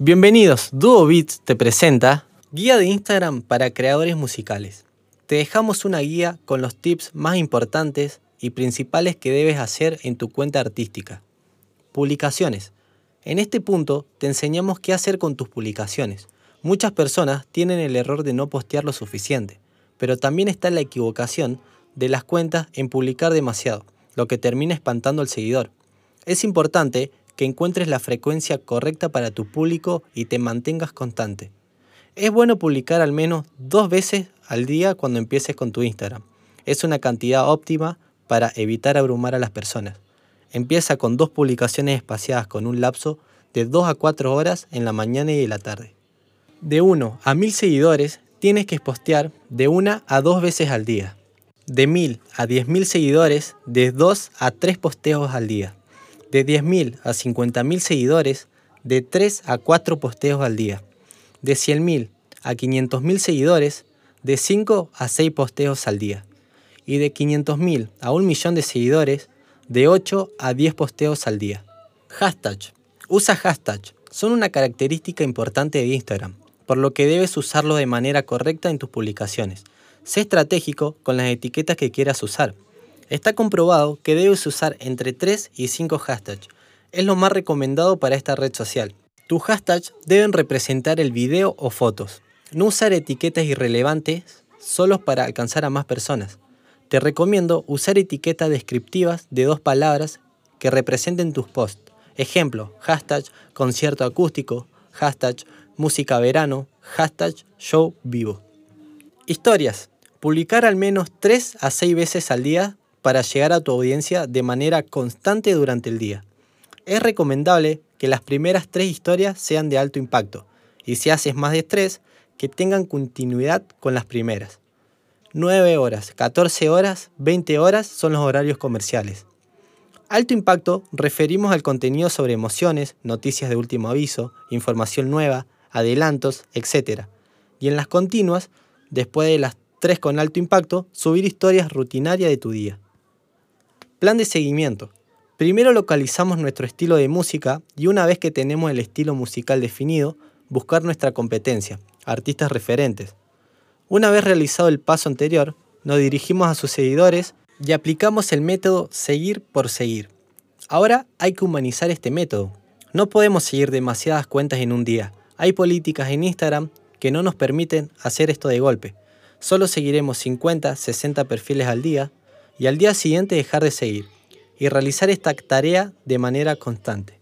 Bienvenidos, Duo Beats te presenta Guía de Instagram para creadores musicales. Te dejamos una guía con los tips más importantes y principales que debes hacer en tu cuenta artística. Publicaciones. En este punto te enseñamos qué hacer con tus publicaciones. Muchas personas tienen el error de no postear lo suficiente, pero también está la equivocación de las cuentas en publicar demasiado, lo que termina espantando al seguidor. Es importante que encuentres la frecuencia correcta para tu público y te mantengas constante. Es bueno publicar al menos dos veces al día cuando empieces con tu Instagram. Es una cantidad óptima para evitar abrumar a las personas. Empieza con dos publicaciones espaciadas con un lapso de 2 a 4 horas en la mañana y en la tarde. De 1 a 1000 seguidores tienes que postear de una a dos veces al día. De 1000 a 10.000 seguidores, de 2 a 3 posteos al día de 10.000 a 50.000 seguidores, de 3 a 4 posteos al día. De 100.000 a 500.000 seguidores, de 5 a 6 posteos al día. Y de 500.000 a 1 millón de seguidores, de 8 a 10 posteos al día. Hashtag. Usa hashtag. Son una característica importante de Instagram, por lo que debes usarlo de manera correcta en tus publicaciones. Sé estratégico con las etiquetas que quieras usar. Está comprobado que debes usar entre 3 y 5 hashtags. Es lo más recomendado para esta red social. Tus hashtags deben representar el video o fotos. No usar etiquetas irrelevantes solo para alcanzar a más personas. Te recomiendo usar etiquetas descriptivas de dos palabras que representen tus posts. Ejemplo, hashtag concierto acústico, hashtag música verano, hashtag show vivo. Historias. Publicar al menos 3 a 6 veces al día para llegar a tu audiencia de manera constante durante el día. Es recomendable que las primeras tres historias sean de alto impacto y si haces más de tres, que tengan continuidad con las primeras. 9 horas, 14 horas, 20 horas son los horarios comerciales. Alto impacto referimos al contenido sobre emociones, noticias de último aviso, información nueva, adelantos, etc. Y en las continuas, después de las tres con alto impacto, subir historias rutinarias de tu día. Plan de seguimiento. Primero localizamos nuestro estilo de música y una vez que tenemos el estilo musical definido, buscar nuestra competencia, artistas referentes. Una vez realizado el paso anterior, nos dirigimos a sus seguidores y aplicamos el método seguir por seguir. Ahora hay que humanizar este método. No podemos seguir demasiadas cuentas en un día. Hay políticas en Instagram que no nos permiten hacer esto de golpe. Solo seguiremos 50, 60 perfiles al día y al día siguiente dejar de seguir y realizar esta tarea de manera constante.